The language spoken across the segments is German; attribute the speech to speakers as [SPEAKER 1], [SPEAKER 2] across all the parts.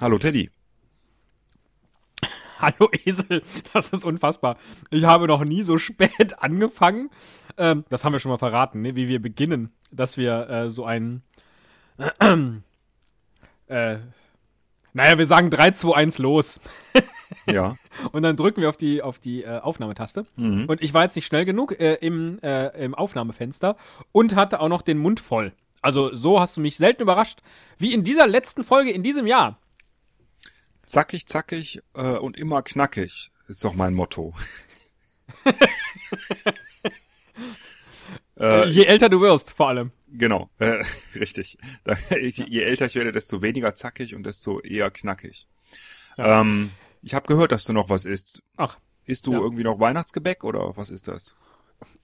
[SPEAKER 1] Hallo Teddy.
[SPEAKER 2] Hallo Esel, das ist unfassbar. Ich habe noch nie so spät angefangen. Ähm, das haben wir schon mal verraten, ne? wie wir beginnen, dass wir äh, so ein. Äh, naja, wir sagen 3, 2, 1 los.
[SPEAKER 1] Ja.
[SPEAKER 2] Und dann drücken wir auf die, auf die äh, Aufnahmetaste.
[SPEAKER 1] Mhm.
[SPEAKER 2] Und ich war jetzt nicht schnell genug äh, im, äh, im Aufnahmefenster und hatte auch noch den Mund voll. Also so hast du mich selten überrascht, wie in dieser letzten Folge in diesem Jahr.
[SPEAKER 1] Zackig, zackig äh, und immer knackig ist doch mein Motto. äh,
[SPEAKER 2] Je älter du wirst, vor allem.
[SPEAKER 1] genau, äh, richtig. Da, je älter ich werde, desto weniger zackig und desto eher knackig.
[SPEAKER 2] Ja.
[SPEAKER 1] Ähm, ich habe gehört, dass du noch was isst.
[SPEAKER 2] Ach,
[SPEAKER 1] Isst du
[SPEAKER 2] Ja.
[SPEAKER 1] irgendwie noch Weihnachtsgebäck oder was ist das?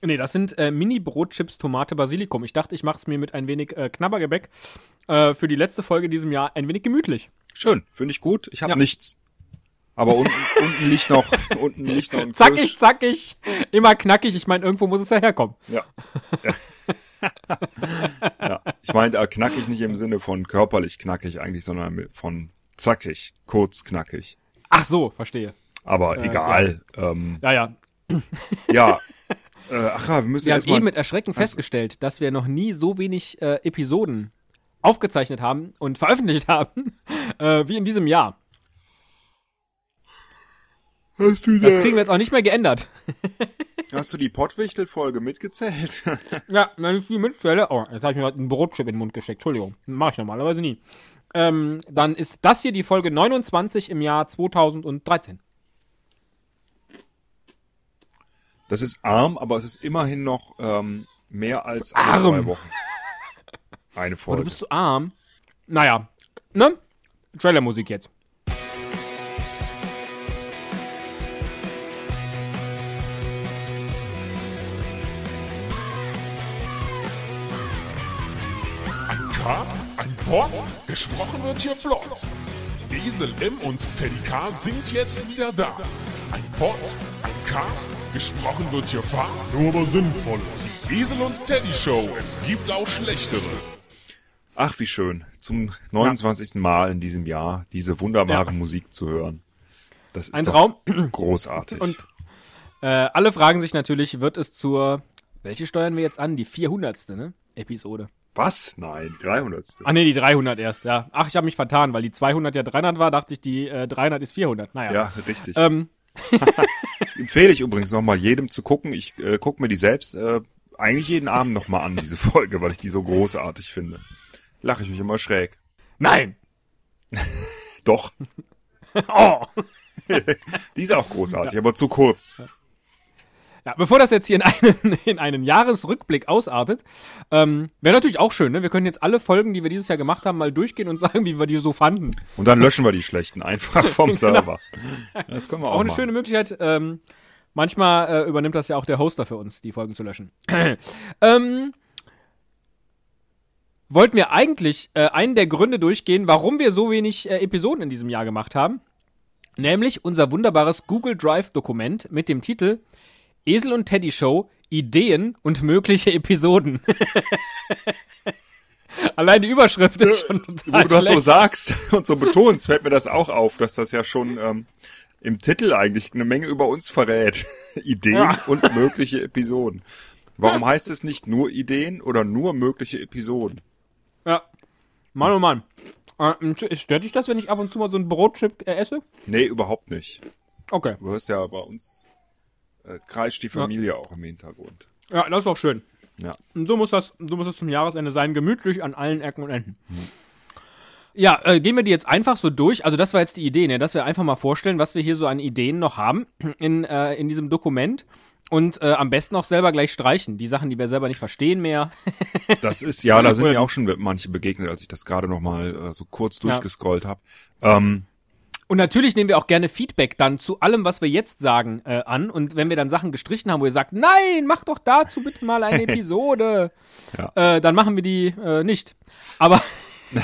[SPEAKER 2] Nee, das sind äh, Mini-Brotchips, Tomate, Basilikum. Ich dachte, ich mache es mir mit ein wenig äh, Knabbergebäck äh, für die letzte Folge in diesem Jahr ein wenig gemütlich.
[SPEAKER 1] Schön, finde ich gut. Ich habe
[SPEAKER 2] Ja.
[SPEAKER 1] nichts. Aber unten, unten liegt noch, unten liegt noch ein
[SPEAKER 2] Zackig,
[SPEAKER 1] Kirsch-
[SPEAKER 2] zackig, immer knackig. Ich meine, irgendwo muss es ja herkommen.
[SPEAKER 1] Ja. ja. ja. Ich meinte äh, knackig nicht im Sinne von körperlich knackig eigentlich, sondern von zackig, kurz knackig.
[SPEAKER 2] Ach so, verstehe.
[SPEAKER 1] Aber
[SPEAKER 2] Äh,
[SPEAKER 1] egal. Ähm,
[SPEAKER 2] Ja, ja.
[SPEAKER 1] ja. Äh, ach ja, wir müssen
[SPEAKER 2] Wir haben eben mit Erschrecken festgestellt, dass wir noch nie so wenig äh, Episoden aufgezeichnet haben und veröffentlicht haben, äh, wie in diesem Jahr.
[SPEAKER 1] Hast du,
[SPEAKER 2] Das kriegen wir jetzt auch nicht mehr geändert.
[SPEAKER 1] hast du die Pottwichtel-Folge mitgezählt?
[SPEAKER 2] Ja, wenn ich die mitzähle. Oh, jetzt habe ich mir gerade ein Brotchip in den Mund gesteckt. Entschuldigung. Mache ich normalerweise nie. Ähm, dann ist das hier die Folge 29 im Jahr 2013.
[SPEAKER 1] Das ist arm, aber es ist immerhin noch ähm, mehr als alle
[SPEAKER 2] Arm.
[SPEAKER 1] zwei Wochen. Eine
[SPEAKER 2] Oh, du
[SPEAKER 1] Folge.
[SPEAKER 2] bist so arm. Naja, ne? Trailermusik jetzt.
[SPEAKER 3] Ein Cast, ein Pod, gesprochen wird hier flott. Esel M und Teddy K sind jetzt wieder da. Ein Pod, ein Cast, gesprochen wird hier fast, nur aber sinnvoll. Die Esel und Teddy Show, es gibt auch schlechtere.
[SPEAKER 1] Ach, wie schön. Zum 29. Mal in diesem Jahr diese wunderbare
[SPEAKER 2] Ja.
[SPEAKER 1] Musik zu hören. Das ist
[SPEAKER 2] Ein Traum.
[SPEAKER 1] großartig.
[SPEAKER 2] Und äh, alle fragen sich natürlich, wird es zur. Welche steuern wir jetzt an? Die 400. Ne? Episode.
[SPEAKER 1] Was? Nein, 300.
[SPEAKER 2] Ach nee, die 300 erst, ja. Ach, ich habe mich vertan, weil die 200 ja 300 war, dachte ich, die äh, 300 ist 400. Naja.
[SPEAKER 1] Ja, richtig.
[SPEAKER 2] Ähm,
[SPEAKER 1] Empfehle ich übrigens nochmal jedem zu gucken. Ich äh, gucke mir die selbst äh, eigentlich jeden Abend nochmal an, diese Folge, weil ich die so großartig finde. Lache ich mich immer schräg.
[SPEAKER 2] nein.
[SPEAKER 1] Doch,
[SPEAKER 2] Oh.
[SPEAKER 1] die ist auch großartig, aber zu kurz.
[SPEAKER 2] Ja, bevor das jetzt hier in einen, in einen Jahresrückblick ausartet, ähm, wäre natürlich auch schön, ne? Wir können jetzt alle Folgen, die wir dieses Jahr gemacht haben, mal durchgehen und sagen, wie wir die so fanden.
[SPEAKER 1] Und dann löschen wir die schlechten einfach vom Server. Das können wir auch,
[SPEAKER 2] Genau. Auch eine
[SPEAKER 1] machen.
[SPEAKER 2] schöne Möglichkeit. Ähm, manchmal äh, übernimmt das ja auch der Hoster für uns, die Folgen zu löschen. ähm, wollten wir eigentlich äh, einen der Gründe durchgehen, warum wir so wenig äh, Episoden in diesem Jahr gemacht haben. Nämlich unser wunderbares Google Drive-Dokument mit dem Titel Esel und Teddy Show, Ideen und mögliche Episoden. Allein die Überschrift ist schon
[SPEAKER 1] Wo
[SPEAKER 2] total
[SPEAKER 1] du das so sagst und so betonst, fällt mir das auch auf, dass das ja schon ähm, im Titel eigentlich eine Menge über uns verrät. Ideen
[SPEAKER 2] Ja.
[SPEAKER 1] und mögliche Episoden. Warum heißt es nicht nur Ideen oder nur mögliche Episoden?
[SPEAKER 2] Ja. Mann, oh Mann. Äh, stört dich das, wenn ich ab und zu mal so ein Brotchip äh, esse?
[SPEAKER 1] Nee, überhaupt nicht.
[SPEAKER 2] Okay.
[SPEAKER 1] Du hörst ja bei uns äh, kreischt die Familie auch im Hintergrund.
[SPEAKER 2] Ja, das ist auch schön.
[SPEAKER 1] Ja.
[SPEAKER 2] Und so muss das, so muss es zum Jahresende sein, gemütlich an allen Ecken und Enden. Ja, äh, gehen wir die jetzt einfach so durch. Also das war jetzt die Idee, ne? dass wir einfach mal vorstellen, was wir hier so an Ideen noch haben in, äh, in diesem Dokument. Und äh, am besten auch selber gleich streichen. Die Sachen, die wir selber nicht verstehen mehr.
[SPEAKER 1] Das ist, ja, da sind mir auch schon manche begegnet, als ich das gerade noch mal äh, so kurz
[SPEAKER 2] Ja.
[SPEAKER 1] durchgescrollt habe. Ähm,
[SPEAKER 2] Und natürlich nehmen wir auch gerne Feedback dann zu allem, was wir jetzt sagen, äh, an. Und wenn wir dann Sachen gestrichen haben, wo ihr sagt, nein, mach doch dazu bitte mal eine Episode,
[SPEAKER 1] Ja.
[SPEAKER 2] äh, dann machen wir die äh, nicht. Aber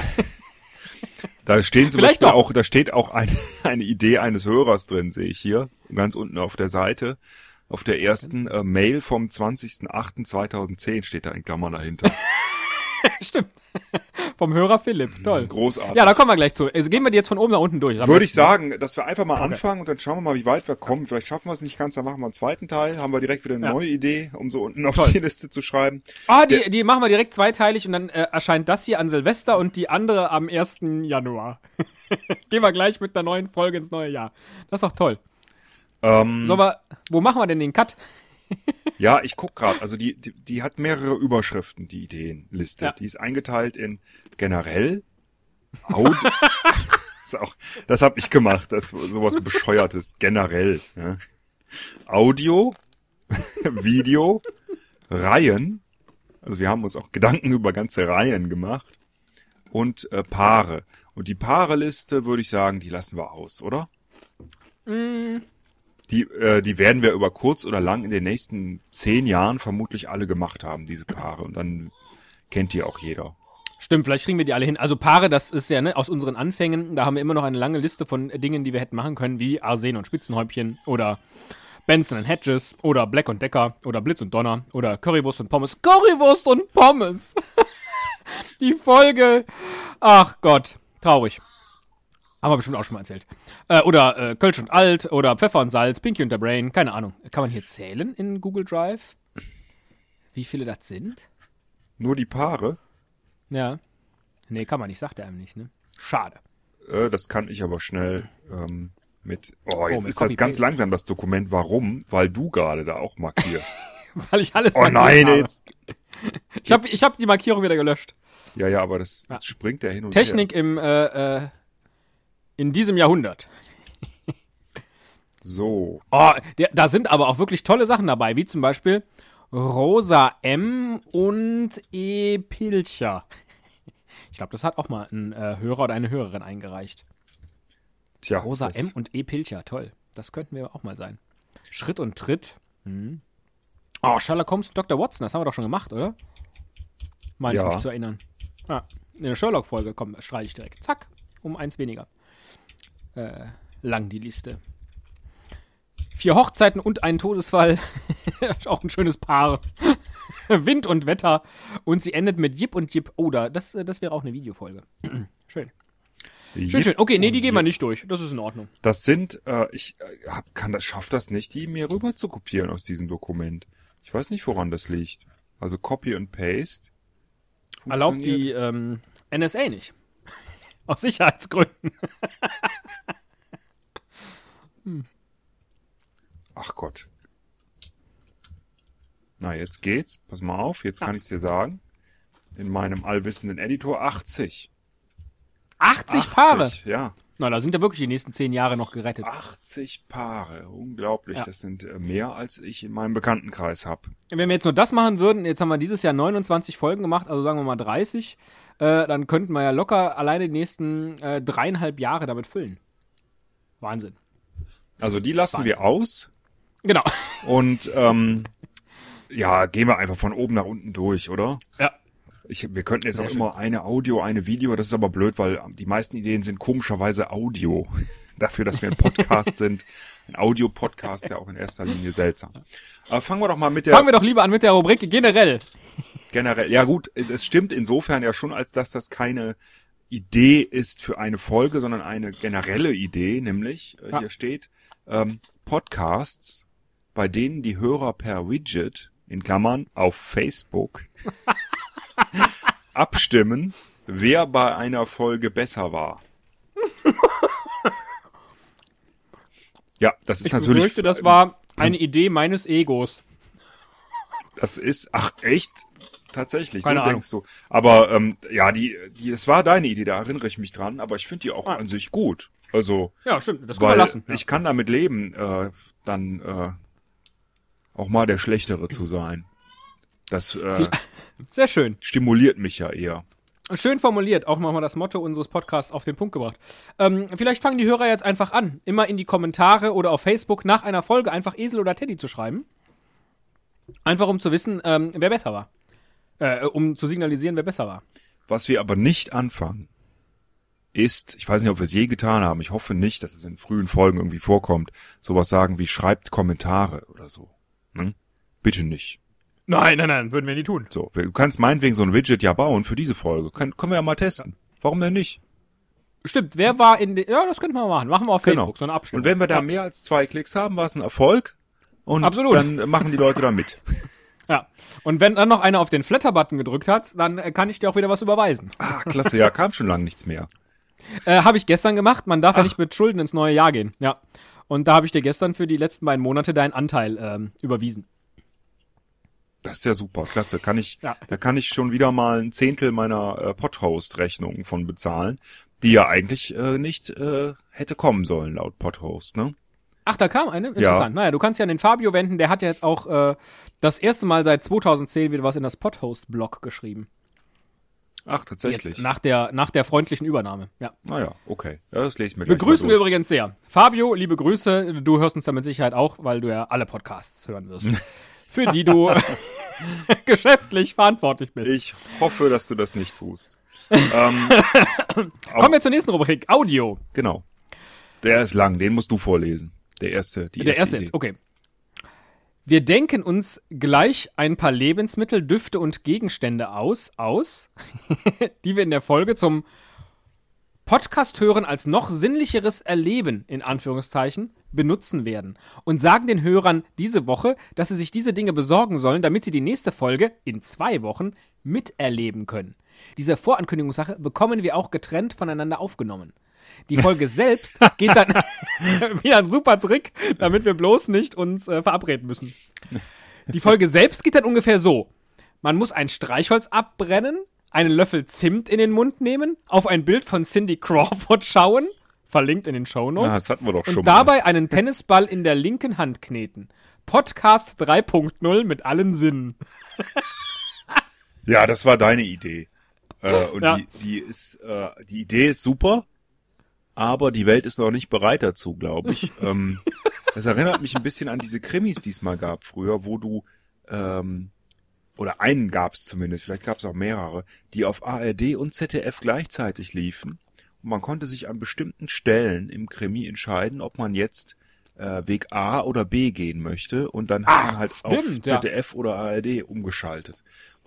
[SPEAKER 1] Da stehen zum
[SPEAKER 2] Vielleicht
[SPEAKER 1] Beispiel
[SPEAKER 2] doch.
[SPEAKER 1] auch, da steht auch eine, eine Idee eines Hörers drin, sehe ich hier, ganz unten auf der Seite. Auf der ersten äh, Mail vom 20.08.2010 steht da in Klammern dahinter.
[SPEAKER 2] Stimmt. Vom Hörer Philipp. Toll.
[SPEAKER 1] Großartig.
[SPEAKER 2] Ja, da kommen wir gleich zu. Also gehen wir die jetzt von oben nach unten durch.
[SPEAKER 1] Würde ich sagen, dass wir einfach mal anfangen und dann schauen wir mal, wie weit wir kommen. Vielleicht schaffen wir es nicht ganz, dann machen wir einen zweiten Teil, haben wir direkt wieder eine
[SPEAKER 2] Ja.
[SPEAKER 1] neue Idee, um so unten auf
[SPEAKER 2] Toll.
[SPEAKER 1] die Liste zu schreiben.
[SPEAKER 2] Ah, die, die machen wir direkt zweiteilig und dann äh, erscheint das hier an Silvester und die andere am 1. Januar. Gehen wir gleich mit einer neuen Folge ins neue Jahr. Das ist doch toll.
[SPEAKER 1] Ähm,
[SPEAKER 2] So, aber wo machen wir denn den Cut?
[SPEAKER 1] Ja, ich guck gerade. Also die, die, die hat mehrere Überschriften, die Ideenliste.
[SPEAKER 2] Ja.
[SPEAKER 1] Die ist eingeteilt in generell, Audio. das, ist auch, das habe ich gemacht. Das sowas bescheuertes. Generell. Ja. Audio, Video, Reihen. Also wir haben uns auch Gedanken über ganze Reihen gemacht. Und äh, Paare. Und die Paareliste würde ich sagen, die lassen wir aus, oder? Die, äh, die werden wir über kurz oder lang in den nächsten zehn Jahren vermutlich alle gemacht haben, diese Paare. Und dann kennt die auch jeder.
[SPEAKER 2] Stimmt, vielleicht kriegen wir die alle hin. Also Paare, das ist ja ne, aus unseren Anfängen, da haben wir immer noch eine lange Liste von Dingen, die wir hätten machen können, wie Arsen und Spitzenhäubchen oder Benson and Hedges oder Black und Decker oder Blitz und Donner oder Currywurst und Pommes. Currywurst und Pommes! die Folge. Ach Gott, traurig. Haben wir bestimmt auch schon mal erzählt. Äh, oder äh, Kölsch und Alt oder Pfeffer und Salz, Pinky und der Brain, keine Ahnung. Kann man hier zählen in Google Drive? Wie viele das sind?
[SPEAKER 1] Nur die Paare,
[SPEAKER 2] Ja. Nee, kann man nicht, sagt er einem nicht, ne? Schade.
[SPEAKER 1] äh, das kann ich aber schnell ähm, mit. Oh, jetzt
[SPEAKER 2] mit
[SPEAKER 1] ist das ganz langsam, das Dokument. Warum? Weil du gerade da auch markierst.
[SPEAKER 2] Weil ich alles
[SPEAKER 1] oh nein,
[SPEAKER 2] habe.
[SPEAKER 1] jetzt.
[SPEAKER 2] Ich habe ich hab die Markierung wieder gelöscht.
[SPEAKER 1] Ja, ja, aber das
[SPEAKER 2] Ja.
[SPEAKER 1] springt der hin und
[SPEAKER 2] Technik im, äh, äh, in diesem Jahrhundert.
[SPEAKER 1] So.
[SPEAKER 2] Oh, der, da sind aber auch wirklich tolle Sachen dabei, wie zum Beispiel Rosa M. und E. Pilcher. Ich glaube, das hat auch mal ein äh, Hörer oder eine Hörerin eingereicht.
[SPEAKER 1] Tja.
[SPEAKER 2] Rosa M. und E. Pilcher, toll. Das könnten wir auch mal sein. Schritt und Tritt. Hm. Oh, Sherlock Holmes und Dr. Watson, das haben wir doch schon gemacht, oder? Meine
[SPEAKER 1] Ja.
[SPEAKER 2] ich mich zu erinnern. Ja, in der Sherlock-Folge, komm, streiche ich direkt. Zack, um eins weniger. Äh, lang die Liste. Vier Hochzeiten und ein Todesfall. auch ein schönes Paar. Wind und Wetter. Und sie endet mit Jip und Jip. Oh, da, das, äh, das wäre auch eine Videofolge. schön. Schön, schön. Okay, nee, die gehen wir nicht durch. Das ist in Ordnung.
[SPEAKER 1] Das sind, äh, ich äh, hab, kann das, schaff das nicht, die mir rüber zu kopieren aus diesem Dokument. Ich weiß nicht, woran das liegt. Also Copy und Paste.
[SPEAKER 2] Erlaubt die ähm, NSA nicht. Aus Sicherheitsgründen.
[SPEAKER 1] Ach Gott. Na, jetzt geht's. Pass mal auf, jetzt kann ich's dir sagen. In meinem allwissenden Editor 80.
[SPEAKER 2] 80, Paare.
[SPEAKER 1] Ja.
[SPEAKER 2] Na, da sind ja wirklich die nächsten zehn Jahre noch gerettet.
[SPEAKER 1] 80 Paare. Unglaublich.
[SPEAKER 2] Ja.
[SPEAKER 1] Das sind äh, mehr, als ich in meinem Bekanntenkreis hab.
[SPEAKER 2] Wenn wir jetzt nur das machen würden, jetzt haben wir dieses Jahr 29 Folgen gemacht, also sagen wir mal 30, äh, dann könnten wir ja locker alleine die nächsten äh, dreieinhalb Jahre damit füllen. Wahnsinn.
[SPEAKER 1] Also die lassen wir aus.
[SPEAKER 2] Genau.
[SPEAKER 1] Und ähm, ja, gehen wir einfach von oben nach unten durch, oder?
[SPEAKER 2] Ja.
[SPEAKER 1] Ich, wir könnten jetzt
[SPEAKER 2] Sehr
[SPEAKER 1] auch
[SPEAKER 2] schön.
[SPEAKER 1] immer eine Audio, eine Video. Das ist aber blöd, weil die meisten Ideen sind komischerweise Audio. Dafür, dass wir ein Podcast sind. Ein Audio-Podcast, ja auch in erster Linie seltsam. Aber fangen wir doch mal mit der
[SPEAKER 2] Fangen wir doch lieber an mit der Rubrik generell.
[SPEAKER 1] generell. Ja gut, es stimmt insofern ja schon, als dass das keine Idee ist für eine Folge, sondern eine generelle Idee, nämlich, äh,
[SPEAKER 2] Ja.
[SPEAKER 1] hier steht, ähm, Podcasts, bei denen die Hörer per Widget, in Klammern, auf Facebook, abstimmen, wer bei einer Folge besser war. Ja, das ist
[SPEAKER 2] Ich
[SPEAKER 1] natürlich.
[SPEAKER 2] befürchte, das war eine Idee meines Egos.
[SPEAKER 1] Das ist, ach echt, tatsächlich,
[SPEAKER 2] Keine
[SPEAKER 1] so
[SPEAKER 2] Ahnung.
[SPEAKER 1] denkst du. Aber ähm, ja, die, die, das war deine Idee, da erinnere ich mich dran, aber ich finde die auch
[SPEAKER 2] Ah.
[SPEAKER 1] an sich gut. Also,
[SPEAKER 2] Ja, stimmt, das
[SPEAKER 1] weil
[SPEAKER 2] wir lassen. Ja.
[SPEAKER 1] ich kann damit leben, äh, dann äh, auch mal der Schlechtere zu sein. Das äh,
[SPEAKER 2] Sehr schön.
[SPEAKER 1] stimuliert mich ja eher.
[SPEAKER 2] Schön formuliert, auch nochmal das Motto unseres Podcasts auf den Punkt gebracht. Ähm, vielleicht fangen die Hörer jetzt einfach an, immer in die Kommentare oder auf Facebook nach einer Folge einfach Esel oder Teddy zu schreiben. Einfach um zu wissen, ähm, wer besser war. Äh, um zu signalisieren, wer besser war.
[SPEAKER 1] Was wir aber nicht anfangen, ist, ich weiß nicht, ob wir es je getan haben, ich hoffe nicht, dass es in frühen Folgen irgendwie vorkommt, sowas sagen wie schreibt Kommentare oder so. Ne? Bitte nicht.
[SPEAKER 2] Nein, nein, nein, würden wir nie tun.
[SPEAKER 1] So, du kannst meinetwegen so ein Widget ja bauen für diese Folge. Können, können wir ja mal testen. Warum denn nicht?
[SPEAKER 2] Stimmt, wer war in den, ja, das könnten wir mal machen. Machen wir auf Facebook, so eine Abstimmung.
[SPEAKER 1] Genau. Und wenn wir da mehr als zwei Klicks haben, war es ein Erfolg. Und
[SPEAKER 2] Absolut.
[SPEAKER 1] dann machen die Leute da mit.
[SPEAKER 2] Ja. Und wenn dann noch einer auf den Flatter-Button gedrückt hat, dann äh, kann ich dir auch wieder was überweisen.
[SPEAKER 1] Ah, klasse, ja, kam schon lange nichts mehr.
[SPEAKER 2] Äh, habe ich gestern gemacht. Man darf ja nicht mit Schulden ins neue Jahr gehen. Ja. Und da habe ich dir gestern für die letzten beiden Monate deinen Anteil ähm, überwiesen.
[SPEAKER 1] Das ist ja super, klasse. Kann ich,
[SPEAKER 2] Ja.
[SPEAKER 1] da kann ich schon wieder mal ein Zehntel meiner äh, Podhost-Rechnung von bezahlen, die ja eigentlich äh, nicht äh, hätte kommen sollen laut Podhost, ne?
[SPEAKER 2] Ach, da kam eine? Interessant. Naja, du kannst ja an den Fabio wenden, der hat ja jetzt auch äh, das erste Mal seit 2010 wieder was in das Podhost-Blog geschrieben.
[SPEAKER 1] Ach, tatsächlich.
[SPEAKER 2] Jetzt, nach der, nach der freundlichen Übernahme. Ja.
[SPEAKER 1] Naja, okay. Ja, das lese ich mir gleich
[SPEAKER 2] Begrüßen wir übrigens sehr. Fabio, liebe Grüße. Du hörst uns da mit Sicherheit auch, weil du ja alle Podcasts hören wirst. für die du geschäftlich verantwortlich bist.
[SPEAKER 1] Ich hoffe, dass du das nicht tust. ähm,
[SPEAKER 2] Kommen wir zur nächsten Rubrik. Audio.
[SPEAKER 1] genau. Der ist lang, den musst du vorlesen. Der erste, die
[SPEAKER 2] Der erste
[SPEAKER 1] Idee.
[SPEAKER 2] jetzt, okay. Wir denken uns gleich ein paar Lebensmittel, Düfte und Gegenstände aus, aus, die wir in der Folge zum Podcast hören als noch sinnlicheres Erleben, in Anführungszeichen, benutzen werden. Und sagen den Hörern diese Woche, dass sie sich diese Dinge besorgen sollen, damit sie die nächste Folge in zwei Wochen miterleben können. Diese Vorankündigungssache bekommen wir auch getrennt voneinander aufgenommen. Die Folge selbst geht dann wieder ein super Trick, damit wir bloß nicht uns äh, verabreden müssen. Die Folge selbst geht dann ungefähr so. Man muss ein Streichholz abbrennen, einen Löffel Zimt in den Mund nehmen, auf ein Bild von Cindy Crawford schauen, verlinkt in den Shownotes,
[SPEAKER 1] Ah, das hatten wir doch schon
[SPEAKER 2] und
[SPEAKER 1] mal.
[SPEAKER 2] dabei einen Tennisball in der linken Hand kneten. Podcast 3.0 mit allen Sinnen.
[SPEAKER 1] Ja, das war deine Idee. Äh, und
[SPEAKER 2] Ja.
[SPEAKER 1] die, die ist, äh, die Idee ist super, aber die Welt ist noch nicht bereit dazu, glaube ich. ähm, das erinnert mich ein bisschen an diese Krimis, die es mal gab früher, wo du ähm, oder einen gab es zumindest, vielleicht gab es auch mehrere, die auf ARD und ZDF gleichzeitig liefen. Man konnte sich an bestimmten Stellen im Krimi entscheiden, ob man jetzt äh, Weg A oder B gehen möchte. Und dann hat man halt
[SPEAKER 2] stimmt,
[SPEAKER 1] auf
[SPEAKER 2] ja.
[SPEAKER 1] ZDF oder ARD umgeschaltet.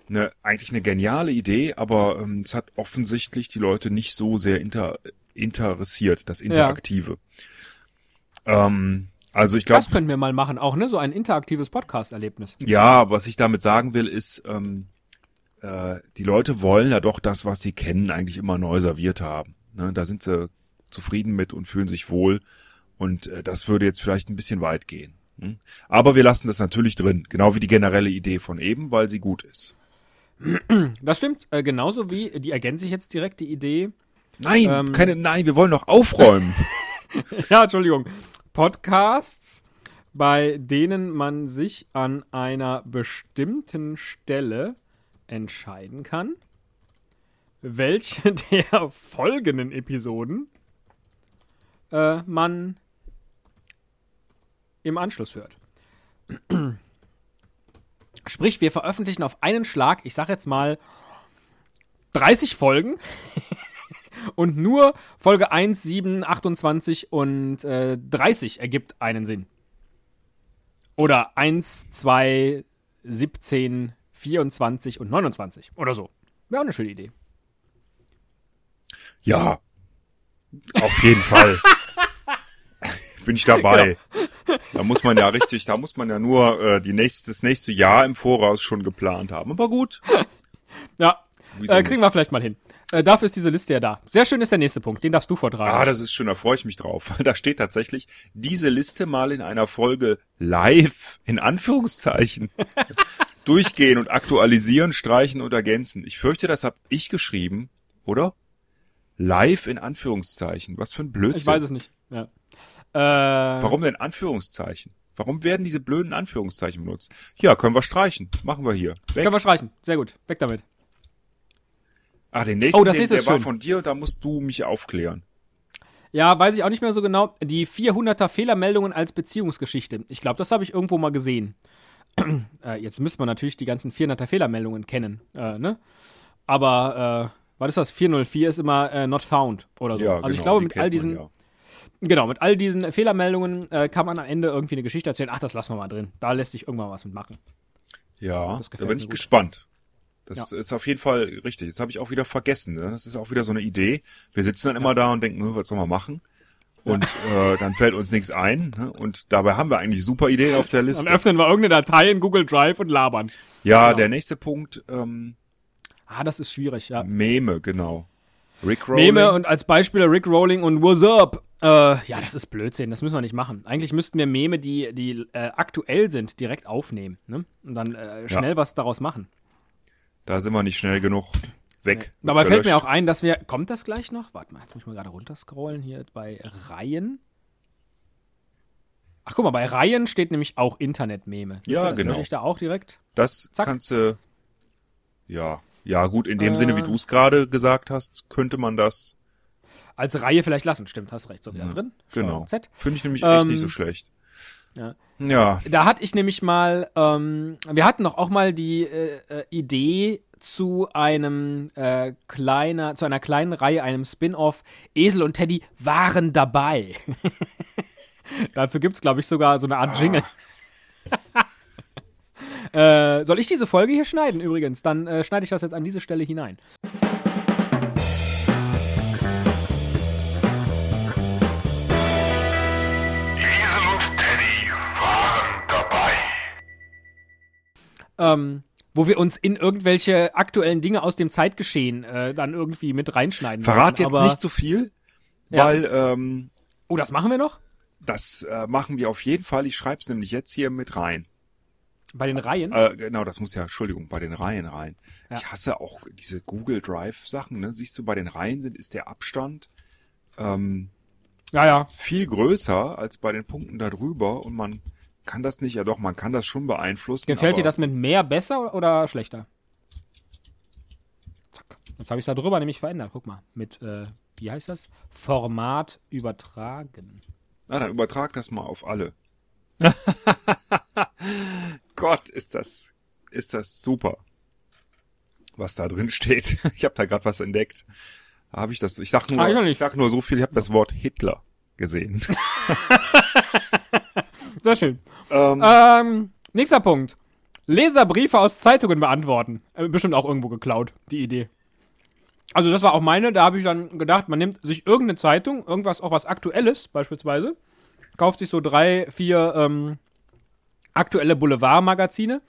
[SPEAKER 1] Ne, eigentlich eine geniale Idee, aber ähm, es hat offensichtlich die Leute nicht so sehr inter interessiert, das Interaktive. Ähm, also ich glaube,
[SPEAKER 2] Das können wir mal machen, auch, ne? So ein interaktives Podcast-Erlebnis.
[SPEAKER 1] ja, was ich damit sagen will, ist, ähm, äh, die Leute wollen ja doch das, was sie kennen, eigentlich immer neu serviert haben. Ne? Da sind sie zufrieden mit und fühlen sich wohl. Und äh, das würde jetzt vielleicht ein bisschen weit gehen. Hm? Aber wir lassen das natürlich drin, genau wie die generelle Idee von eben, weil sie gut ist.
[SPEAKER 2] Das stimmt, äh, genauso wie, die ergänze ich jetzt direkt die Idee.
[SPEAKER 1] Nein,
[SPEAKER 2] Ähm.
[SPEAKER 1] keine, nein, wir wollen noch aufräumen.
[SPEAKER 2] Ja, Entschuldigung. Podcasts, bei denen man sich an einer bestimmten Stelle entscheiden kann, welche der folgenden Episoden äh, man im Anschluss hört. Sprich, wir veröffentlichen auf einen Schlag, ich sag jetzt mal 30 Folgen und nur Folge 1, 7, 28 und äh, 30 ergibt einen Sinn. Oder 1, 2, 17, 24 und 29 oder so. Wäre auch eine schöne Idee.
[SPEAKER 1] Ja, auf jeden Fall. Bin ich dabei. Da muss man ja richtig, da muss man ja nur äh, die nächste, das nächste Jahr im Voraus schon geplant haben. Aber gut.
[SPEAKER 2] Ja,
[SPEAKER 1] Wieso
[SPEAKER 2] äh, kriegen wir vielleicht mal hin. Äh, dafür ist diese Liste ja da. Sehr schön ist der nächste Punkt, den darfst du vortragen.
[SPEAKER 1] Ah, das ist schön, da freue ich mich drauf. Da steht tatsächlich diese Liste mal in einer Folge live, in Anführungszeichen, durchgehen und aktualisieren, streichen und ergänzen. Ich fürchte, das habe ich geschrieben, oder? Live in Anführungszeichen. Was für ein Blödsinn.
[SPEAKER 2] ich weiß es nicht. Ja. Äh,
[SPEAKER 1] Warum denn Anführungszeichen? Warum werden diese blöden Anführungszeichen benutzt? Ja, können wir streichen. Machen wir hier. Weg.
[SPEAKER 2] Können wir streichen. Sehr gut. Weg damit.
[SPEAKER 1] Ah, den nächsten,
[SPEAKER 2] Oh, das
[SPEAKER 1] den,
[SPEAKER 2] nächste
[SPEAKER 1] der
[SPEAKER 2] ist
[SPEAKER 1] war
[SPEAKER 2] schön.
[SPEAKER 1] von dir, da musst du mich aufklären.
[SPEAKER 2] Ja, weiß ich auch nicht mehr so genau. Die 400er Fehlermeldungen als Beziehungsgeschichte. Ich glaube, das habe ich irgendwo mal gesehen. äh, jetzt müsste man natürlich die ganzen 400er Fehlermeldungen kennen, äh, ne? Aber, äh, was ist das? 404 ist immer äh, not found oder so.
[SPEAKER 1] Ja,
[SPEAKER 2] also
[SPEAKER 1] genau,
[SPEAKER 2] ich glaube, mit all
[SPEAKER 1] man
[SPEAKER 2] diesen,
[SPEAKER 1] ja.
[SPEAKER 2] genau, mit all diesen Fehlermeldungen äh, kann man am Ende irgendwie eine Geschichte erzählen. Ach, das lassen wir mal drin. Da lässt sich irgendwann was mit machen.
[SPEAKER 1] Ja,
[SPEAKER 2] Das
[SPEAKER 1] da bin ich
[SPEAKER 2] gut.
[SPEAKER 1] gespannt. Das
[SPEAKER 2] Ja.
[SPEAKER 1] ist auf jeden Fall richtig. Das habe ich auch wieder vergessen. Ne? Das ist auch wieder so eine Idee. Wir sitzen dann immer da und denken, "Hm, was sollen wir machen? Und äh, dann fällt uns nichts ein. Ne? Und dabei haben wir eigentlich super Ideen auf der
[SPEAKER 2] Dann
[SPEAKER 1] Liste.
[SPEAKER 2] öffnen wir irgendeine Datei in Google Drive und labern.
[SPEAKER 1] Ja,
[SPEAKER 2] Genau.
[SPEAKER 1] der nächste Punkt, ähm,
[SPEAKER 2] Ah, das ist schwierig, ja.
[SPEAKER 1] Meme, genau. Rick Rowling.
[SPEAKER 2] Meme und als Beispiel Rick Rolling und What's Up? Äh, ja, das ist Blödsinn, das müssen wir nicht machen. Eigentlich müssten wir Meme, die, die äh, aktuell sind, direkt aufnehmen ne? und dann äh, schnell was daraus machen.
[SPEAKER 1] Da sind wir nicht schnell genug weg.
[SPEAKER 2] Dabei fällt mir auch ein, dass wir. Kommt das gleich noch? Warte mal, jetzt muss ich mal gerade runterscrollen hier bei Reihen. Ach, guck mal, bei Reihen steht nämlich auch Internet-Meme.
[SPEAKER 1] Ja,
[SPEAKER 2] du,
[SPEAKER 1] genau.
[SPEAKER 2] ich da auch direkt.
[SPEAKER 1] Das
[SPEAKER 2] Zack.
[SPEAKER 1] kannst du. Ja, ja, gut, in dem
[SPEAKER 2] Äh.
[SPEAKER 1] Sinne, wie du es gerade gesagt hast, könnte man das.
[SPEAKER 2] Als Reihe vielleicht lassen. Stimmt, hast recht. So wieder
[SPEAKER 1] Ja,
[SPEAKER 2] drin.
[SPEAKER 1] Genau. Finde ich nämlich echt
[SPEAKER 2] Ähm,
[SPEAKER 1] nicht so schlecht.
[SPEAKER 2] ja.
[SPEAKER 1] Ja,
[SPEAKER 2] Da hatte ich nämlich mal, ähm, wir hatten doch auch mal die äh, äh, Idee zu einem äh, kleiner, zu einer kleinen Reihe, einem Spin-off. Esel und Teddy waren dabei. Dazu gibt's glaube ich, sogar so eine Art Jingle. äh, soll ich diese Folge hier schneiden übrigens? Dann äh, schneide ich das jetzt an diese Stelle hinein. Ähm, wo wir uns in irgendwelche aktuellen Dinge aus dem Zeitgeschehen äh, dann irgendwie mit reinschneiden.
[SPEAKER 1] verrat
[SPEAKER 2] werden.
[SPEAKER 1] jetzt nicht zu viel,
[SPEAKER 2] Ja.
[SPEAKER 1] weil ähm,
[SPEAKER 2] Oh, das machen wir noch?
[SPEAKER 1] das äh, machen wir auf jeden Fall. Ich schreibe es nämlich jetzt hier mit rein.
[SPEAKER 2] Bei den Reihen?
[SPEAKER 1] Äh, genau, das muss ja, Entschuldigung, bei den Reihen rein.
[SPEAKER 2] Ja.
[SPEAKER 1] Ich hasse auch diese Google Drive Sachen. Ne? Siehst du, bei den Reihen sind ist der Abstand ähm,
[SPEAKER 2] ja, ja.
[SPEAKER 1] viel größer als bei den Punkten darüber und man kann das nicht, ja doch, man kann das schon beeinflussen.
[SPEAKER 2] Gefällt dir das mit mehr besser oder schlechter? Zack. Jetzt habe ich da drüber nämlich verändert. Guck mal. Mit, äh, wie heißt das? Format übertragen.
[SPEAKER 1] Na, dann übertrag das mal auf alle. Gott, ist das, ist das super, was da drin steht. Ich habe da gerade was entdeckt. Habe ich das. Ich sag nur,
[SPEAKER 2] Ah, ich
[SPEAKER 1] ich sag nur so viel. Ich habe das Wort Hitler gesehen.
[SPEAKER 2] Sehr schön.
[SPEAKER 1] ähm,
[SPEAKER 2] Ähm, nächster Punkt. Leserbriefe aus Zeitungen beantworten. Äh, bestimmt auch irgendwo geklaut, die Idee. Also das war auch meine, da habe ich dann gedacht, man nimmt sich irgendeine Zeitung, irgendwas, auch was Aktuelles beispielsweise, kauft sich so drei, vier ähm, aktuelle Boulevardmagazine,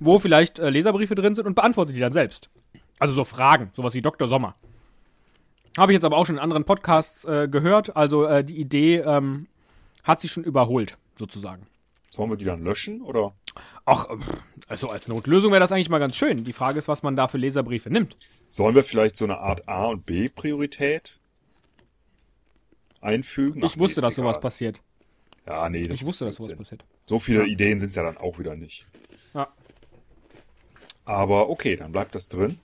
[SPEAKER 2] wo vielleicht äh, Leserbriefe drin sind und beantwortet die dann selbst. Also so Fragen, sowas wie Dr. Sommer. Habe ich jetzt aber auch schon in anderen Podcasts äh, gehört, also äh, die Idee ähm, hat sich schon überholt, sozusagen.
[SPEAKER 1] sollen wir die dann löschen oder?
[SPEAKER 2] Ach, ähm, also als Notlösung wäre das eigentlich mal ganz schön. Die Frage ist, was man da für Leserbriefe nimmt.
[SPEAKER 1] Sollen wir vielleicht so eine Art A und B Priorität einfügen? Ach,
[SPEAKER 2] Ich wusste,
[SPEAKER 1] nee,
[SPEAKER 2] dass
[SPEAKER 1] ist
[SPEAKER 2] sowas
[SPEAKER 1] egal.
[SPEAKER 2] passiert.
[SPEAKER 1] Ja, nee, das
[SPEAKER 2] Ich wusste, dass sowas passiert.
[SPEAKER 1] So viele Ideen sind es ja dann auch wieder nicht.
[SPEAKER 2] Ja.
[SPEAKER 1] Aber okay, dann bleibt das drin.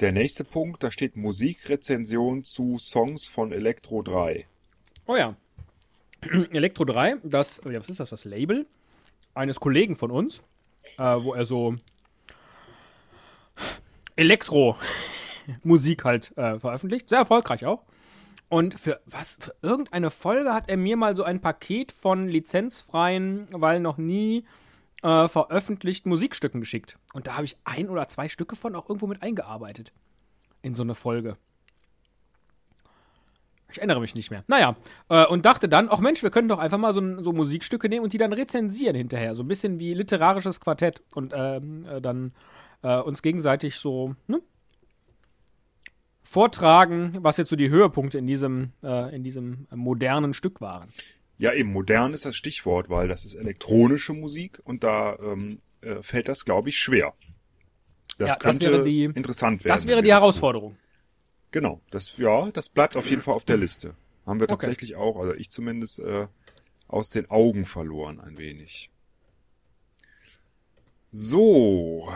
[SPEAKER 1] Der nächste Punkt, da steht Musikrezension zu Songs von Elektro 3.
[SPEAKER 2] Oh ja. Elektro 3, das, ja, was ist das, das Label eines Kollegen von uns, äh, wo er so Elektro-Musik halt äh, veröffentlicht. Sehr erfolgreich auch. Und für was, für irgendeine Folge hat er mir mal so ein Paket von lizenzfreien, weil noch nie äh, veröffentlichten Musikstücken geschickt. Und da habe ich ein oder zwei Stücke von auch irgendwo mit eingearbeitet. In so eine Folge. Ich erinnere mich nicht mehr. Naja, äh, und dachte dann, ach Mensch, wir können doch einfach mal so, so Musikstücke nehmen und die dann rezensieren hinterher. So ein bisschen wie literarisches Quartett. Und ähm, äh, dann äh, uns gegenseitig so ne? Vortragen, was jetzt so die Höhepunkte in diesem, äh, in diesem modernen Stück waren.
[SPEAKER 1] Ja, eben modern ist das Stichwort, weil das ist elektronische Musik und da ähm, äh, fällt das, glaube ich, schwer. Das
[SPEAKER 2] Ja, das
[SPEAKER 1] könnte
[SPEAKER 2] wäre die-
[SPEAKER 1] interessant werden.
[SPEAKER 2] Das wäre die
[SPEAKER 1] das
[SPEAKER 2] Herausforderung.
[SPEAKER 1] Genau, das ja, das bleibt auf jeden Fall auf der Liste. Haben wir
[SPEAKER 2] Okay.
[SPEAKER 1] tatsächlich auch, also ich zumindest äh, aus den Augen verloren ein wenig. So.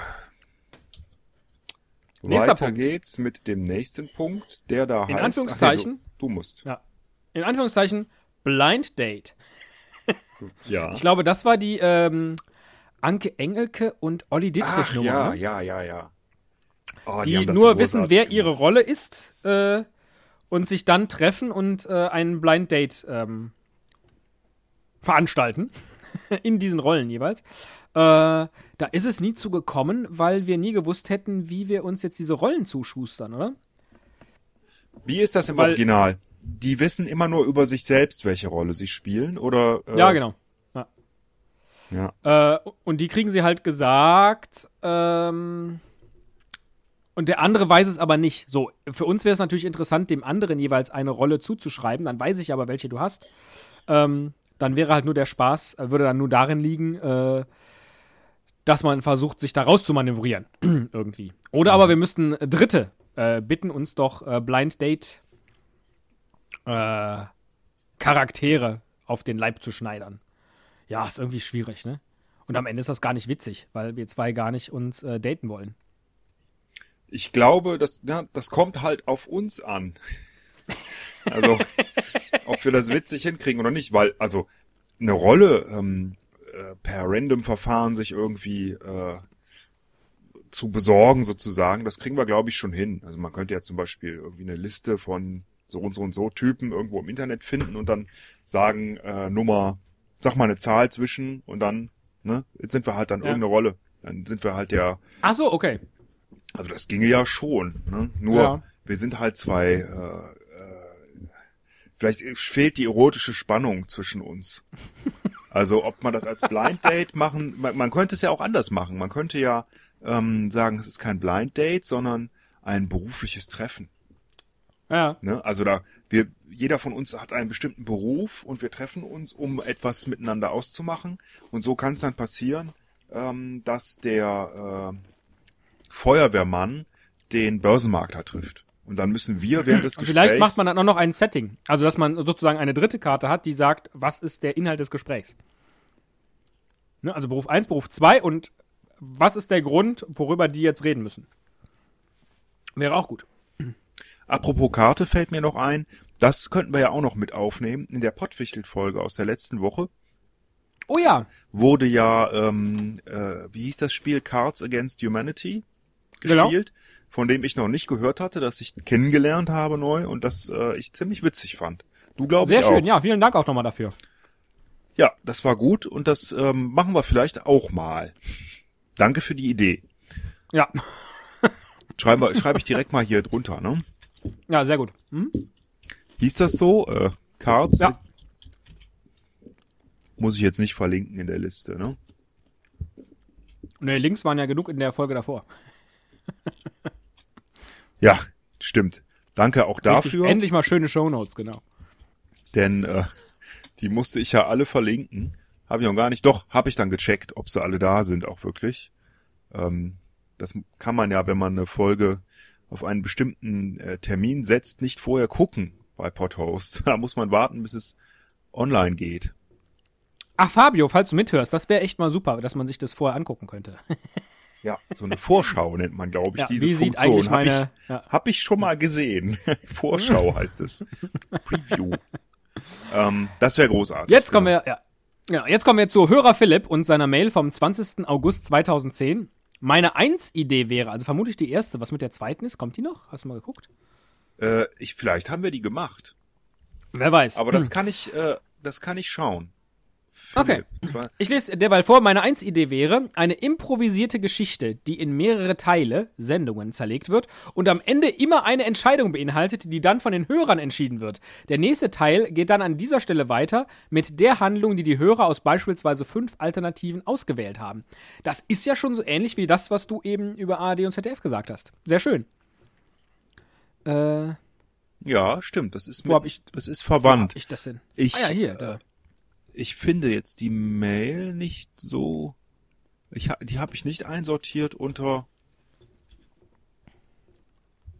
[SPEAKER 2] Nächster
[SPEAKER 1] Weiter
[SPEAKER 2] Punkt.
[SPEAKER 1] geht's mit dem nächsten Punkt, der da
[SPEAKER 2] In
[SPEAKER 1] heißt.
[SPEAKER 2] Anführungszeichen?
[SPEAKER 1] Ach, ja, du, du musst.
[SPEAKER 2] Ja. In Anführungszeichen Blind Date.
[SPEAKER 1] Ja.
[SPEAKER 2] Ich glaube, das war die ähm, Anke Engelke und Olli Dittrich Nummer.
[SPEAKER 1] ja,
[SPEAKER 2] ne?
[SPEAKER 1] ja, ja, ja. Oh,
[SPEAKER 2] die
[SPEAKER 1] das
[SPEAKER 2] nur wissen, wer ihre
[SPEAKER 1] gemacht.
[SPEAKER 2] Rolle ist äh, und sich dann treffen und äh, ein Blind Date ähm, veranstalten. in diesen Rollen jeweils. Äh, da ist es nie zu gekommen, weil wir nie gewusst hätten, wie wir uns jetzt diese Rollen zuschustern, oder?
[SPEAKER 1] Wie ist das im
[SPEAKER 2] Weil-
[SPEAKER 1] Original? Die wissen immer nur über sich selbst, welche Rolle sie spielen, oder? Äh,
[SPEAKER 2] Ja, genau.
[SPEAKER 1] Ja.
[SPEAKER 2] Äh, und die kriegen sie halt gesagt. Ähm, und der andere weiß es aber nicht. So, für uns wäre es natürlich interessant, dem anderen jeweils eine Rolle zuzuschreiben. Dann weiß ich aber, welche du hast. Ähm, dann wäre halt nur der Spaß, äh, würde dann nur darin liegen, äh, dass man versucht, sich da raus zu manövrieren. irgendwie. Oder aber wir müssten Dritte äh, bitten, uns doch äh, Blind Date äh, Charaktere auf den Leib zu schneidern. Ja, ist irgendwie schwierig, ne? Und am Ende ist das gar nicht witzig, weil wir zwei gar nicht uns äh, daten wollen.
[SPEAKER 1] Ich glaube, das, ja, das kommt halt auf uns an. Also, ob wir das witzig hinkriegen oder nicht, weil, also, eine Rolle ähm, äh, per Random-Verfahren sich irgendwie äh, zu besorgen, sozusagen, das kriegen wir, glaube ich, schon hin. Also man könnte ja zum Beispiel irgendwie eine Liste von so und so und so Typen irgendwo im Internet finden und dann sagen, äh, Nummer, sag mal eine Zahl zwischen und dann, ne, jetzt sind wir halt dann
[SPEAKER 2] Ja.
[SPEAKER 1] irgendeine Rolle. Dann sind wir halt der
[SPEAKER 2] Ach so, okay.
[SPEAKER 1] also das ginge ja schon. Ne? Nur
[SPEAKER 2] Ja.
[SPEAKER 1] wir sind halt zwei. Äh, vielleicht fehlt die erotische Spannung zwischen uns. Also ob man das als Blind Date machen, man, man könnte es ja auch anders machen. Man könnte ja ähm, sagen, es ist kein Blind Date, sondern ein berufliches Treffen.
[SPEAKER 2] Ja.
[SPEAKER 1] Ne? Also da wir jeder von uns hat einen bestimmten Beruf und wir treffen uns, um etwas miteinander auszumachen. Und so kann es dann passieren, ähm, dass der äh, Feuerwehrmann den Börsenmakler trifft. Und dann müssen wir während des Gesprächs
[SPEAKER 2] vielleicht macht man dann auch noch ein Setting. Also, dass man sozusagen eine dritte Karte hat, die sagt, was ist der Inhalt des Gesprächs. Ne? Also Beruf 1, Beruf 2 und was ist der Grund, worüber die jetzt reden müssen. Wäre auch gut.
[SPEAKER 1] Apropos Karte fällt mir noch ein, das könnten wir ja auch noch mit aufnehmen. In der Pottwichtel-Folge aus der letzten Woche
[SPEAKER 2] Oh ja.
[SPEAKER 1] wurde ja, ähm, äh, wie hieß das Spiel, Cards Against Humanity
[SPEAKER 2] Genau.
[SPEAKER 1] Von dem ich noch nicht gehört hatte, das ich kennengelernt habe neu und das äh, ich ziemlich witzig fand. Du glaubst
[SPEAKER 2] Sehr
[SPEAKER 1] ich
[SPEAKER 2] schön.
[SPEAKER 1] auch.
[SPEAKER 2] Ja, vielen Dank auch nochmal dafür.
[SPEAKER 1] Ja, das war gut und das ähm, machen wir vielleicht auch mal. Danke für die Idee.
[SPEAKER 2] Ja.
[SPEAKER 1] Schreiben wir, schreibe ich direkt mal hier drunter, ne?
[SPEAKER 2] Ja, sehr gut. Hm?
[SPEAKER 1] Hieß das so? Äh, Cards?
[SPEAKER 2] Ja.
[SPEAKER 1] Muss ich jetzt nicht verlinken in der Liste, ne?
[SPEAKER 2] Ne, Links waren ja genug in der Folge davor.
[SPEAKER 1] Ja, stimmt. Danke auch
[SPEAKER 2] Richtig,
[SPEAKER 1] dafür,
[SPEAKER 2] Endlich mal schöne Shownotes, genau.
[SPEAKER 1] denn äh, die musste ich ja alle verlinken. Habe ich noch gar nicht. Doch, habe ich dann gecheckt, ob sie alle da sind, auch wirklich. Ähm, das kann man ja, wenn man eine Folge auf einen bestimmten äh, Termin setzt, nicht vorher gucken bei Podhost. Da muss man warten, bis es online geht.
[SPEAKER 2] Ach, Fabio, falls du mithörst, das wäre echt mal super, dass man sich das vorher angucken könnte.
[SPEAKER 1] Ja, so eine Vorschau nennt man, glaube ich,
[SPEAKER 2] Ja,
[SPEAKER 1] diese
[SPEAKER 2] wie sieht
[SPEAKER 1] Funktion.
[SPEAKER 2] eigentlich
[SPEAKER 1] Hab
[SPEAKER 2] meine-
[SPEAKER 1] ich,
[SPEAKER 2] ja.
[SPEAKER 1] hab ich schon mal gesehen. Vorschau heißt es. Preview. ähm, das wäre großartig.
[SPEAKER 2] Jetzt kommen wir, ja. Genau, jetzt kommen wir zu Hörer Philipp und seiner Mail vom 20. August 2010. Meine Eins-Idee wäre, also vermutlich die erste, was mit der zweiten ist, kommt die noch? Hast du mal geguckt?
[SPEAKER 1] Äh, ich, vielleicht haben wir die gemacht.
[SPEAKER 2] Wer weiß.
[SPEAKER 1] Aber das kann ich, äh, das kann ich schauen.
[SPEAKER 2] Okay. Ich lese derweil vor, meine Eins-Idee wäre eine improvisierte Geschichte, die in mehrere Teile, Sendungen, zerlegt wird und am Ende immer eine Entscheidung beinhaltet, die dann von den Hörern entschieden wird. Der nächste Teil geht dann an dieser Stelle weiter mit der Handlung, die die Hörer aus beispielsweise fünf Alternativen ausgewählt haben. Das ist ja schon so ähnlich wie das, was du eben über ARD und ZDF gesagt hast. Sehr schön. Äh,
[SPEAKER 1] ja, stimmt. Das ist,
[SPEAKER 2] Wo
[SPEAKER 1] mit,
[SPEAKER 2] ich-
[SPEAKER 1] das ist
[SPEAKER 2] wo
[SPEAKER 1] verwandt.
[SPEAKER 2] hab ich das denn?
[SPEAKER 1] Ich,
[SPEAKER 2] Ah ja, hier. Da.
[SPEAKER 1] Ich finde jetzt die Mail nicht so. Ich die habe ich nicht einsortiert unter.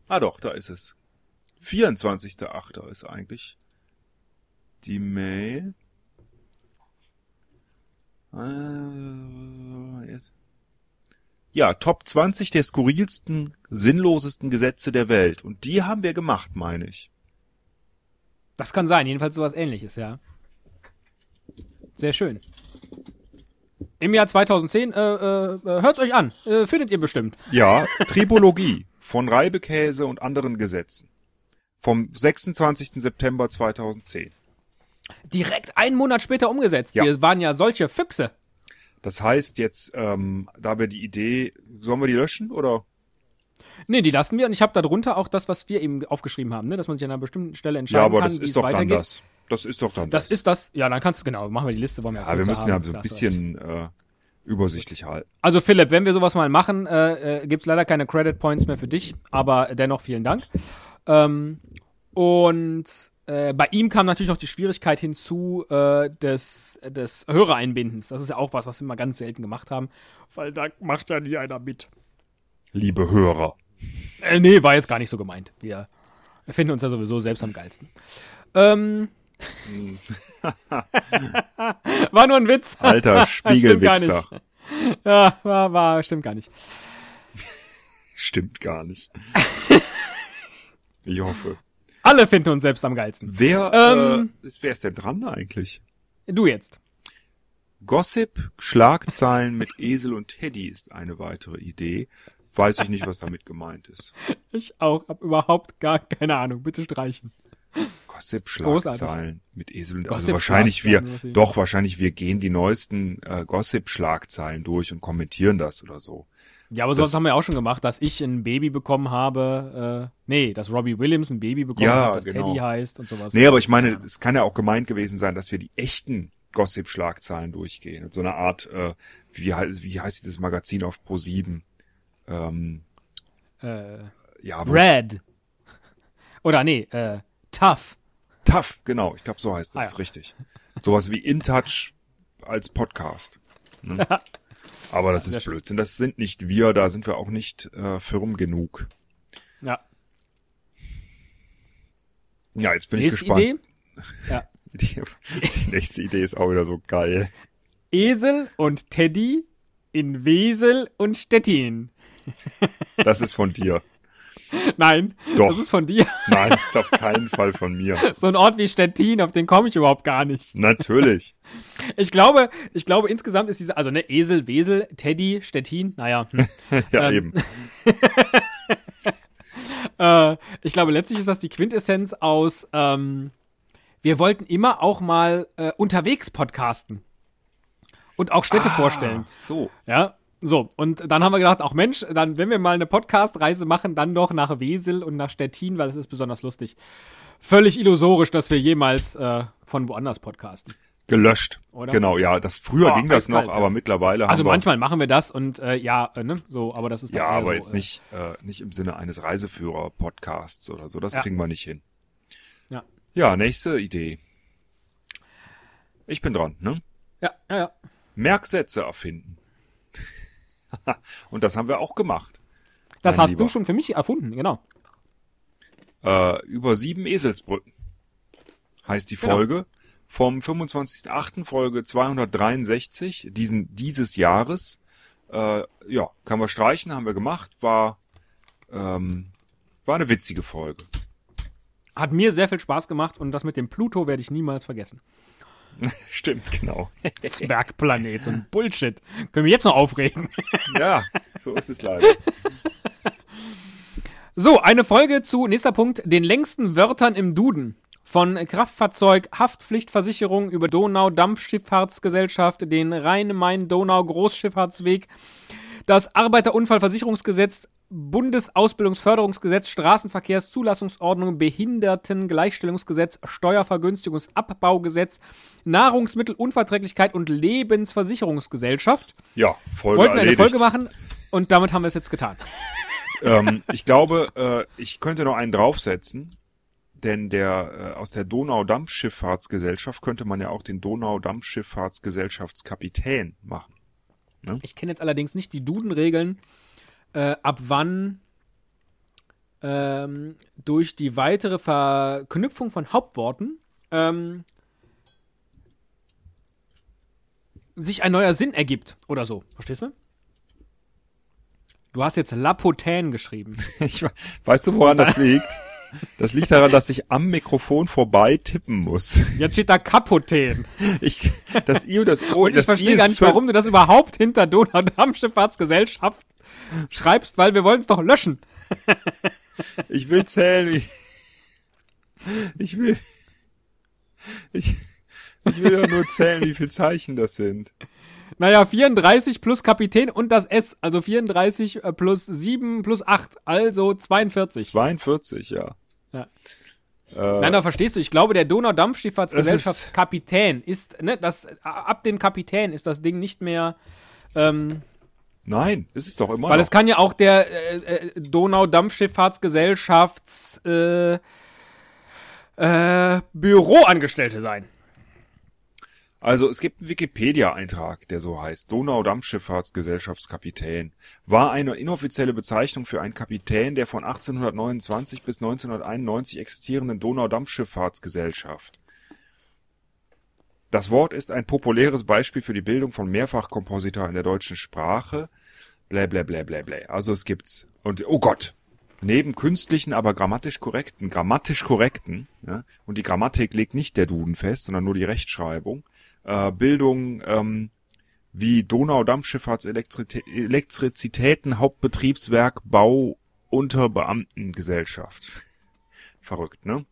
[SPEAKER 1] Ah doch, da ist es. 24.8. ist eigentlich die Mail. Äh, Ja, Top 20 der skurrilsten, sinnlosesten Gesetze der Welt. Und die haben wir gemacht, meine ich.
[SPEAKER 2] Das kann sein, jedenfalls sowas ähnliches, ja. Sehr schön. Im Jahr 2010, äh, äh, äh, hört's euch an, äh, findet ihr bestimmt.
[SPEAKER 1] Ja, Tribologie von Reibekäse und anderen Gesetzen. Vom 26. September 2010.
[SPEAKER 2] Direkt einen Monat später umgesetzt.
[SPEAKER 1] Ja.
[SPEAKER 2] Wir waren ja solche Füchse.
[SPEAKER 1] Das heißt jetzt, ähm, da wir die Idee, sollen wir die löschen oder?
[SPEAKER 2] Nee, die lassen wir und ich habe darunter auch das, was wir eben aufgeschrieben haben, ne? dass man sich an einer bestimmten Stelle entscheiden
[SPEAKER 1] Ja, aber
[SPEAKER 2] kann,
[SPEAKER 1] das ist
[SPEAKER 2] es
[SPEAKER 1] doch dann
[SPEAKER 2] weitergeht.
[SPEAKER 1] das. Das ist doch dann
[SPEAKER 2] Das
[SPEAKER 1] das.
[SPEAKER 2] ist das, ja, dann kannst du, genau, machen wir die Liste, wollen wir
[SPEAKER 1] ja, wir müssen ja so ein bisschen äh, übersichtlich halten.
[SPEAKER 2] Also Philipp, wenn wir sowas mal machen, äh, äh, gibt's leider keine Credit Points mehr für dich, aber dennoch vielen Dank. Ähm, und äh, bei ihm kam natürlich noch die Schwierigkeit hinzu äh, des, des Hörereinbindens. Das ist ja auch was, was wir mal ganz selten gemacht haben, weil da macht ja nie einer mit.
[SPEAKER 1] Liebe Hörer.
[SPEAKER 2] Äh, nee, war jetzt gar nicht so gemeint. Wir finden uns ja sowieso selbst am geilsten. Ähm, war nur ein Witz.
[SPEAKER 1] Alter
[SPEAKER 2] nicht. Ja, war, war, stimmt gar nicht.
[SPEAKER 1] Stimmt gar nicht. ich hoffe.
[SPEAKER 2] Alle finden uns selbst am geilsten.
[SPEAKER 1] Wer,
[SPEAKER 2] Ähm.
[SPEAKER 1] äh, ist, wer ist denn dran eigentlich?
[SPEAKER 2] Du jetzt.
[SPEAKER 1] Gossip, Schlagzeilen mit Esel und Teddy ist eine weitere Idee. Weiß ich nicht, was damit gemeint ist.
[SPEAKER 2] Ich auch, hab überhaupt gar keine Ahnung. Bitte streichen.
[SPEAKER 1] Gossip,
[SPEAKER 2] Großartig.
[SPEAKER 1] Schlagzeilen mit Esel und also
[SPEAKER 2] Gossip,
[SPEAKER 1] wahrscheinlich wir, doch wahrscheinlich wir gehen die neuesten äh, Gossip-Schlagzeilen durch und kommentieren das oder so.
[SPEAKER 2] Ja, aber
[SPEAKER 1] Das-
[SPEAKER 2] sowas haben wir auch schon gemacht, dass ich ein Baby bekommen habe. Äh, nee, dass Robbie Williams ein Baby bekommen
[SPEAKER 1] Ja,
[SPEAKER 2] hat, das
[SPEAKER 1] genau.
[SPEAKER 2] Teddy heißt und sowas.
[SPEAKER 1] Nee, aber ich meine, es kann ja auch gemeint gewesen sein, dass wir die echten Gossip-Schlagzeilen durchgehen. Und so eine Art, äh, wie, wie heißt dieses Magazin auf Pro 7? Ähm,
[SPEAKER 2] Äh,
[SPEAKER 1] ja,
[SPEAKER 2] Red. Oder nee, äh, Tough.
[SPEAKER 1] Tough, genau, ich glaube, so heißt das,
[SPEAKER 2] Ah, ja.
[SPEAKER 1] richtig. Sowas wie In Touch als Podcast. Ne? Aber das
[SPEAKER 2] sehr
[SPEAKER 1] ist. Blödsinn. Das sind nicht wir, da sind wir auch nicht äh, firm genug.
[SPEAKER 2] Ja.
[SPEAKER 1] Ja, jetzt bin
[SPEAKER 2] Nächste
[SPEAKER 1] ich gespannt.
[SPEAKER 2] Idee. Ja.
[SPEAKER 1] Die, die nächste Idee ist auch wieder so geil.
[SPEAKER 2] Esel und Teddy in Wesel und Stettin.
[SPEAKER 1] Das ist von dir.
[SPEAKER 2] Nein,
[SPEAKER 1] Doch.
[SPEAKER 2] das ist von dir.
[SPEAKER 1] Nein, das ist auf keinen Fall von mir.
[SPEAKER 2] So ein Ort wie Stettin, auf den komme ich überhaupt gar nicht.
[SPEAKER 1] Natürlich.
[SPEAKER 2] Ich glaube, ich glaube insgesamt ist diese, also ne, Esel, Wesel, Teddy, Stettin, naja. Hm.
[SPEAKER 1] Ja,
[SPEAKER 2] Ähm,
[SPEAKER 1] eben.
[SPEAKER 2] äh, ich glaube, letztlich ist das die Quintessenz aus, ähm, wir wollten immer auch mal äh, unterwegs podcasten. Und auch Städte vorstellen.
[SPEAKER 1] Ah, so.
[SPEAKER 2] Ja, so. Und dann haben wir gedacht, auch Mensch, dann, wenn wir mal eine Podcast-Reise machen, dann doch nach Wesel und nach Stettin, weil das ist besonders lustig. Völlig illusorisch, dass wir jemals äh, von woanders podcasten.
[SPEAKER 1] Gelöscht.
[SPEAKER 2] Oder?
[SPEAKER 1] Genau, ja. Das früher
[SPEAKER 2] Oh,
[SPEAKER 1] ging das noch, aber mittlerweile
[SPEAKER 2] Also
[SPEAKER 1] haben wir,
[SPEAKER 2] manchmal machen wir das und äh, ja, äh, ne, so, aber das ist
[SPEAKER 1] Ja, aber
[SPEAKER 2] so,
[SPEAKER 1] jetzt
[SPEAKER 2] äh,
[SPEAKER 1] nicht, äh, nicht im Sinne eines Reiseführer-Podcasts oder so. Das
[SPEAKER 2] Ja.
[SPEAKER 1] kriegen wir nicht hin.
[SPEAKER 2] Ja.
[SPEAKER 1] Ja, nächste Idee. Ich bin dran, ne?
[SPEAKER 2] Ja, ja, ja.
[SPEAKER 1] Merksätze erfinden. Und das haben wir auch gemacht.
[SPEAKER 2] Das hast
[SPEAKER 1] Lieber.
[SPEAKER 2] du schon für mich erfunden, genau.
[SPEAKER 1] Äh, über sieben Eselsbrücken heißt die
[SPEAKER 2] Genau.
[SPEAKER 1] Folge. Vom 25.08. Folge 263 diesen, dieses Jahres. Äh, ja, kann man streichen, haben wir gemacht. War, ähm, war eine witzige Folge.
[SPEAKER 2] Hat mir sehr viel Spaß gemacht und das mit dem Pluto werde ich niemals vergessen.
[SPEAKER 1] Stimmt, genau.
[SPEAKER 2] Zwergplanet, so ein Bullshit. Können wir jetzt noch aufregen.
[SPEAKER 1] ja, so ist es leider.
[SPEAKER 2] So, eine Folge zu, nächster Punkt, den längsten Wörtern im Duden. Von Kraftfahrzeug, Haftpflichtversicherung über Donau-Dampfschifffahrtsgesellschaft, den Rhein-Main-Donau-Großschifffahrtsweg, das Arbeiterunfallversicherungsgesetz, Bundesausbildungsförderungsgesetz, Straßenverkehrszulassungsordnung, Behindertengleichstellungsgesetz, Steuervergünstigungsabbaugesetz, Nahrungsmittelunverträglichkeit und Lebensversicherungsgesellschaft.
[SPEAKER 1] Ja, Folge
[SPEAKER 2] Wollten wir eine
[SPEAKER 1] erledigt.
[SPEAKER 2] Folge machen und damit haben wir es jetzt getan.
[SPEAKER 1] ähm, ich glaube, äh, ich könnte noch einen draufsetzen, denn der äh, aus der Donaudampfschifffahrtsgesellschaft könnte man ja auch den Donaudampfschifffahrtsgesellschaftskapitän machen.
[SPEAKER 2] Ich kenne jetzt allerdings nicht die Duden-Regeln, äh, ab wann ähm, durch die weitere Verknüpfung von Hauptworten ähm, sich ein neuer Sinn ergibt oder so. Verstehst du? Du hast jetzt Lapotain geschrieben.
[SPEAKER 1] Ich, we- weißt du, woran das liegt? Das liegt daran, dass ich am Mikrofon vorbei tippen muss.
[SPEAKER 2] Jetzt steht da Kapotain.
[SPEAKER 1] Ich, das I und das O,
[SPEAKER 2] Und ich
[SPEAKER 1] I
[SPEAKER 2] verstehe gar nicht, warum du das überhaupt hinter Donau-Dampfschifffahrtsgesellschaft schreibst, weil wir wollen es doch löschen.
[SPEAKER 1] Ich will zählen. Ich, ich will. Ich, Ich will ja nur zählen, wie viele Zeichen das sind.
[SPEAKER 2] Naja, 34 plus Kapitän und das S, also 34 äh, plus 7 plus 8, also 42.
[SPEAKER 1] 42, ja.
[SPEAKER 2] Ja.
[SPEAKER 1] Äh,
[SPEAKER 2] Nein, da verstehst du, ich glaube, der
[SPEAKER 1] Es
[SPEAKER 2] Donaudampfschifffahrtskapitän ist, ne, das, ab dem Kapitän ist das Ding nicht mehr, ähm,
[SPEAKER 1] nein, ist es doch immer
[SPEAKER 2] weil
[SPEAKER 1] noch.
[SPEAKER 2] es kann ja auch der äh, äh, Donaudampfschifffahrtsgesellschafts, äh, äh, Büroangestellte sein.
[SPEAKER 1] Also es gibt einen Wikipedia-Eintrag, der so heißt. Donau-Dampfschifffahrtsgesellschaftskapitän war eine inoffizielle Bezeichnung für einen Kapitän der von 1829 bis 1991 existierenden Donau-Dampfschifffahrtsgesellschaft. Das Wort ist ein populäres Beispiel für die Bildung von Mehrfachkomposita in der deutschen Sprache. Blä, blä, blä, blä, blä. Also es gibt's. Und, oh Gott! Neben künstlichen, aber grammatisch korrekten, grammatisch korrekten, ja, und die Grammatik legt nicht der Duden fest, sondern nur die Rechtschreibung, äh, Bildung ähm, wie Donau-Dampfschifffahrts-Elektrizitäten, Hauptbetriebswerk, Bau, Unterbeamtengesellschaft. Verrückt, ne?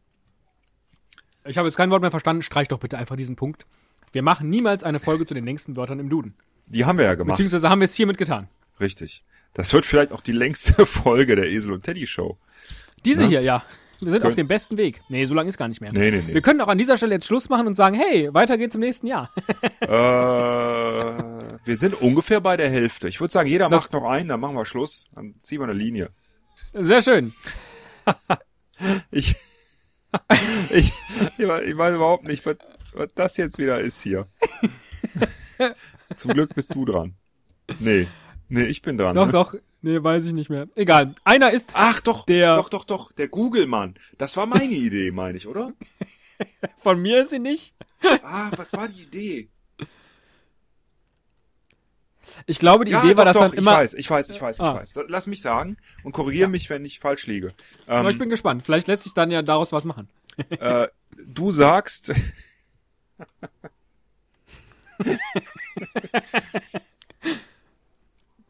[SPEAKER 2] Ich habe jetzt kein Wort mehr verstanden, streich doch bitte einfach diesen Punkt. Wir machen niemals eine Folge zu den längsten Wörtern im Duden.
[SPEAKER 1] Die haben wir ja gemacht.
[SPEAKER 2] Beziehungsweise haben wir es hiermit getan.
[SPEAKER 1] Richtig. Das wird vielleicht auch die längste Folge der Esel und Teddy Show.
[SPEAKER 2] Diese
[SPEAKER 1] Ja.
[SPEAKER 2] hier, ja. Wir sind
[SPEAKER 1] Kön-
[SPEAKER 2] auf dem besten Weg. Nee, so lange ist gar nicht mehr.
[SPEAKER 1] Nee, nee, nee.
[SPEAKER 2] Wir können auch an dieser Stelle jetzt Schluss machen und sagen, hey, weiter geht's im nächsten Jahr.
[SPEAKER 1] äh, wir sind ungefähr bei der Hälfte. Ich würde sagen, jeder
[SPEAKER 2] Das-
[SPEAKER 1] macht noch einen, dann machen wir Schluss. Dann ziehen wir eine Linie.
[SPEAKER 2] Sehr schön.
[SPEAKER 1] Ich, ich, ich weiß überhaupt nicht, was, was das jetzt wieder ist hier. Zum Glück bist du dran. Nee. Nee, ich bin dran.
[SPEAKER 2] Doch,
[SPEAKER 1] ne?
[SPEAKER 2] doch. Nee, weiß ich nicht mehr. Egal. Einer ist
[SPEAKER 1] Ach doch,
[SPEAKER 2] Der-
[SPEAKER 1] doch, doch, doch, der Google-Mann. Das war meine Idee, meine ich, oder?
[SPEAKER 2] von mir ist sie nicht.
[SPEAKER 1] Ah, was war die Idee?
[SPEAKER 2] Ich glaube, die
[SPEAKER 1] ja,
[SPEAKER 2] Idee war,
[SPEAKER 1] doch,
[SPEAKER 2] dass
[SPEAKER 1] doch,
[SPEAKER 2] dann immer.
[SPEAKER 1] Ich weiß, ich weiß, ich weiß, ich
[SPEAKER 2] Ah.
[SPEAKER 1] weiß. Lass mich sagen und korrigiere mich, wenn ich falsch liege. Ähm,
[SPEAKER 2] Aber ich bin gespannt. Vielleicht lässt sich dann ja daraus was machen.
[SPEAKER 1] äh, du sagst.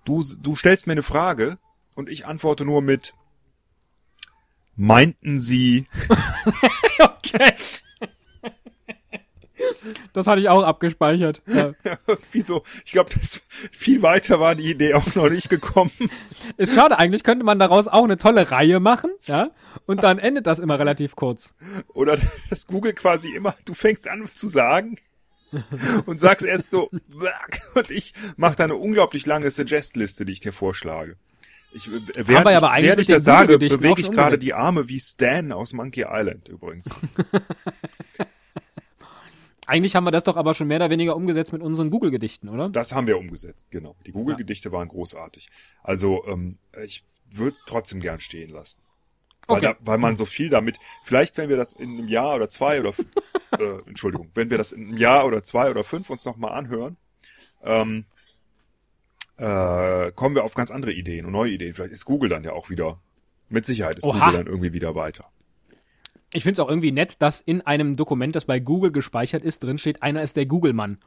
[SPEAKER 1] du, du stellst mir eine Frage und ich antworte nur mit. Meinten Sie?
[SPEAKER 2] Okay. Das hatte ich auch abgespeichert. Ja.
[SPEAKER 1] Wieso? Ich glaube, das viel weiter war die Idee auch noch nicht gekommen.
[SPEAKER 2] Ist schade, eigentlich könnte man daraus auch eine tolle Reihe machen, ja? Und dann endet das immer relativ kurz.
[SPEAKER 1] Oder dass Google quasi immer, du fängst an zu sagen und sagst erst so, und ich mache da eine unglaublich lange Suggest-Liste, die ich dir vorschlage. Ich, äh, während
[SPEAKER 2] wir
[SPEAKER 1] ich,
[SPEAKER 2] aber
[SPEAKER 1] während ich das sage, bewege ich gerade die Arme wie Stan aus Monkey Island übrigens.
[SPEAKER 2] Eigentlich haben wir das doch aber schon mehr oder weniger umgesetzt mit unseren Google-Gedichten, oder?
[SPEAKER 1] Das haben wir umgesetzt, genau. Die Google-Gedichte waren großartig. Also ähm, ich würde es trotzdem gern stehen lassen. Weil,
[SPEAKER 2] Okay.
[SPEAKER 1] da, weil man so viel damit, vielleicht wenn wir das in einem Jahr oder zwei oder, äh, Entschuldigung, wenn wir das in einem Jahr oder zwei oder fünf uns nochmal anhören, ähm, äh, kommen wir auf ganz andere Ideen und neue Ideen. Vielleicht ist Google dann ja auch wieder, mit Sicherheit ist
[SPEAKER 2] Oha.
[SPEAKER 1] Google dann irgendwie wieder weiter.
[SPEAKER 2] Ich finde es auch irgendwie nett, dass in einem Dokument, das bei Google gespeichert ist, drin steht, einer ist der Google-Mann.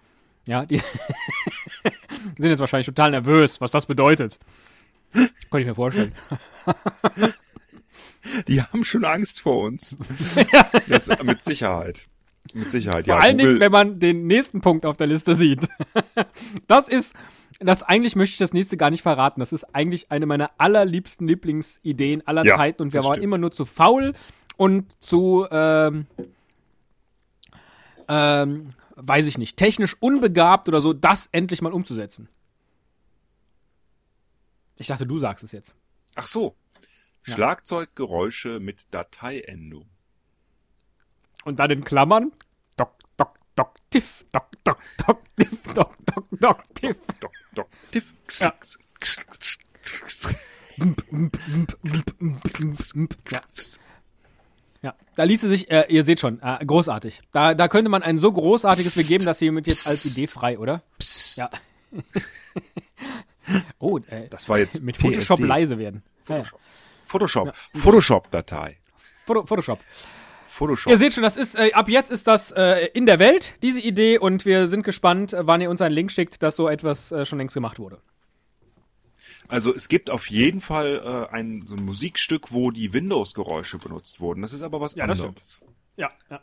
[SPEAKER 2] Ja, die sind jetzt wahrscheinlich total nervös, was das bedeutet. Könnte ich mir vorstellen.
[SPEAKER 1] Die haben schon Angst vor uns. das, mit Sicherheit. Mit Sicherheit.
[SPEAKER 2] Vor
[SPEAKER 1] ja,
[SPEAKER 2] allen
[SPEAKER 1] Google,
[SPEAKER 2] Dingen, wenn man den nächsten Punkt auf der Liste sieht. Das ist, das eigentlich möchte ich das nächste gar nicht verraten. Das ist eigentlich eine meiner allerliebsten Lieblingsideen aller
[SPEAKER 1] Ja,
[SPEAKER 2] Zeiten und wir waren
[SPEAKER 1] stimmt.
[SPEAKER 2] immer nur zu faul und zu, ähm, ähm, weiß ich nicht, technisch unbegabt oder so, das endlich mal umzusetzen. Ich dachte, du sagst es jetzt.
[SPEAKER 1] Ach so.
[SPEAKER 2] Ja.
[SPEAKER 1] Schlagzeuggeräusche mit Dateiendung.
[SPEAKER 2] Und dann in Klammern, doc, doc, doc, tiff, doc, doc, doc, tiff, doc, doc, doc, tiff.
[SPEAKER 1] Doc, doc, tiff.
[SPEAKER 2] Ja. Ja. Ja, da ließe sich, äh, ihr seht schon, äh, großartig. Da, da könnte man ein so großartiges begeben, dass hiermit jetzt als Idee frei, oder?
[SPEAKER 1] Psst.
[SPEAKER 2] Ja. oh, äh,
[SPEAKER 1] Das war jetzt
[SPEAKER 2] mit Photoshop
[SPEAKER 1] PSD.
[SPEAKER 2] leise werden. Ja, ja.
[SPEAKER 1] Photoshop. Photoshop-Datei.
[SPEAKER 2] Foto, Photoshop.
[SPEAKER 1] Photoshop.
[SPEAKER 2] Ihr seht schon, das ist, äh, ab jetzt ist das äh, in der Welt, diese Idee, und wir sind gespannt, äh, wann ihr uns einen Link schickt, dass so etwas äh, schon längst gemacht wurde.
[SPEAKER 1] Also es gibt auf jeden Fall äh, ein so ein Musikstück, wo die Windows-Geräusche benutzt wurden. Das ist aber was
[SPEAKER 2] Ja,
[SPEAKER 1] anderes.
[SPEAKER 2] Ja, ja.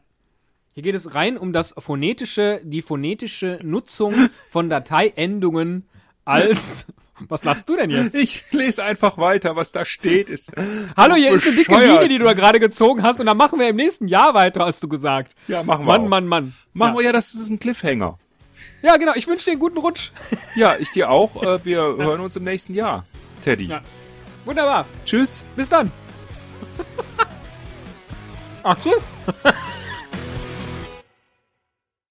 [SPEAKER 2] Hier geht es rein um das phonetische, die phonetische Nutzung von Dateiendungen als. Was lachst du denn jetzt?
[SPEAKER 1] Ich lese einfach weiter, was da steht. Ist
[SPEAKER 2] Hallo, hier ist eine dicke
[SPEAKER 1] bescheuert.
[SPEAKER 2] Linie, die du da gerade gezogen hast, und dann machen wir im nächsten Jahr weiter, hast du gesagt.
[SPEAKER 1] Ja, machen wir
[SPEAKER 2] Mann,
[SPEAKER 1] auch.
[SPEAKER 2] Mann, Mann.
[SPEAKER 1] Machen
[SPEAKER 2] ja.
[SPEAKER 1] wir ja, das ist ein Cliffhanger.
[SPEAKER 2] ja, genau. Ich wünsche dir einen guten Rutsch.
[SPEAKER 1] Ja, ich dir auch. Äh, Wir hören uns im nächsten Jahr. Teddy.
[SPEAKER 2] Ja. Wunderbar.
[SPEAKER 1] Tschüss.
[SPEAKER 2] Bis dann. Ach, tschüss.